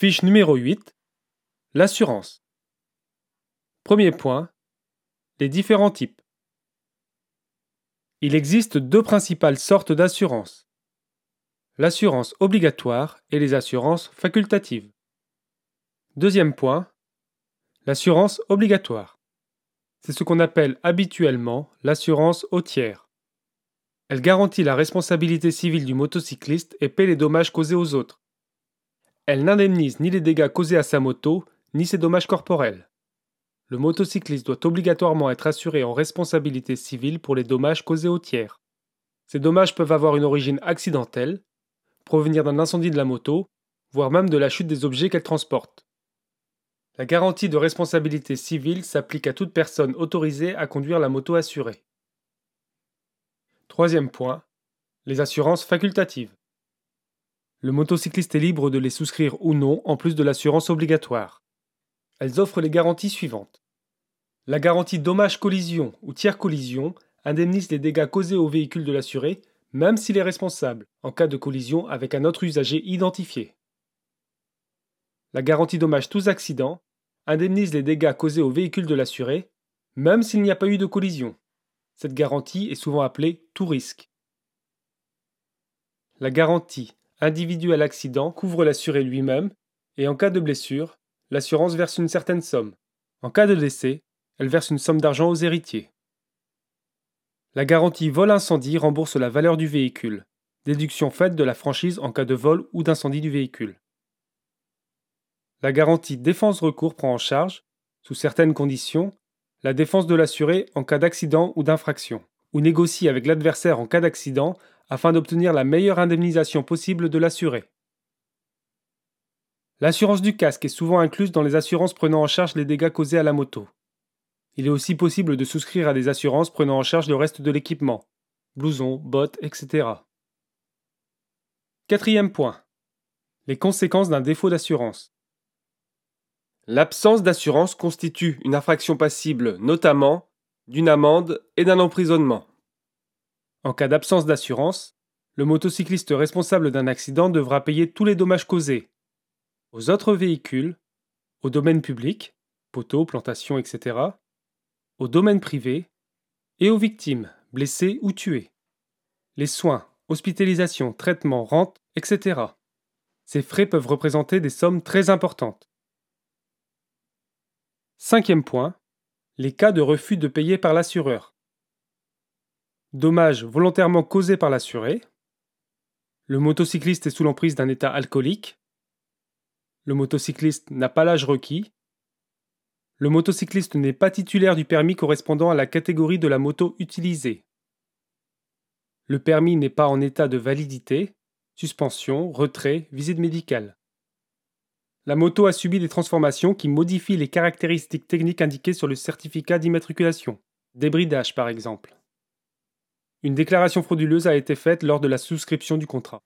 Fiche numéro 8. L'assurance. Premier point. Les différents types. Il existe deux principales sortes d'assurance. L'assurance obligatoire et les assurances facultatives. Deuxième point. L'assurance obligatoire. C'est ce qu'on appelle habituellement l'assurance au tiers. Elle garantit la responsabilité civile du motocycliste et paie les dommages causés aux autres. Elle n'indemnise ni les dégâts causés à sa moto, ni ses dommages corporels. Le motocycliste doit obligatoirement être assuré en responsabilité civile pour les dommages causés aux tiers. Ces dommages peuvent avoir une origine accidentelle, provenir d'un incendie de la moto, voire même de la chute des objets qu'elle transporte. La garantie de responsabilité civile s'applique à toute personne autorisée à conduire la moto assurée. Troisième point, les assurances facultatives. Le motocycliste est libre de les souscrire ou non en plus de l'assurance obligatoire. Elles offrent les garanties suivantes. La garantie dommage-collision ou tiers-collision indemnise les dégâts causés au véhicule de l'assuré, même s'il est responsable, en cas de collision avec un autre usager identifié. La garantie dommage tous accidents indemnise les dégâts causés au véhicule de l'assuré, même s'il n'y a pas eu de collision. Cette garantie est souvent appelée tout risque. La garantie individuelle accident couvre l'assuré lui-même et en cas de blessure, l'assurance verse une certaine somme. En cas de décès, elle verse une somme d'argent aux héritiers. La garantie vol incendie rembourse la valeur du véhicule, déduction faite de la franchise en cas de vol ou d'incendie du véhicule. La garantie défense recours prend en charge, sous certaines conditions, la défense de l'assuré en cas d'accident ou d'infraction, ou négocie avec l'adversaire en cas d'accident afin d'obtenir la meilleure indemnisation possible de l'assuré. L'assurance du casque est souvent incluse dans les assurances prenant en charge les dégâts causés à la moto. Il est aussi possible de souscrire à des assurances prenant en charge le reste de l'équipement, blouson, bottes, etc. Quatrième point. Les conséquences d'un défaut d'assurance. L'absence d'assurance constitue une infraction passible notamment d'une amende et d'un emprisonnement. En cas d'absence d'assurance, le motocycliste responsable d'un accident devra payer tous les dommages causés aux autres véhicules, au domaine public, poteaux, plantations, etc., au domaine privé et aux victimes, blessées ou tuées. Les soins, hospitalisation, traitement, rente, etc. Ces frais peuvent représenter des sommes très importantes. Cinquième point, les cas de refus de payer par l'assureur. Dommages volontairement causés par l'assuré. Le motocycliste est sous l'emprise d'un état alcoolique. Le motocycliste n'a pas l'âge requis. Le motocycliste n'est pas titulaire du permis correspondant à la catégorie de la moto utilisée. Le permis n'est pas en état de validité. Suspension, retrait, visite médicale la moto a subi des transformations qui modifient les caractéristiques techniques indiquées sur le certificat d'immatriculation, débridage par exemple. Une déclaration frauduleuse a été faite lors de la souscription du contrat.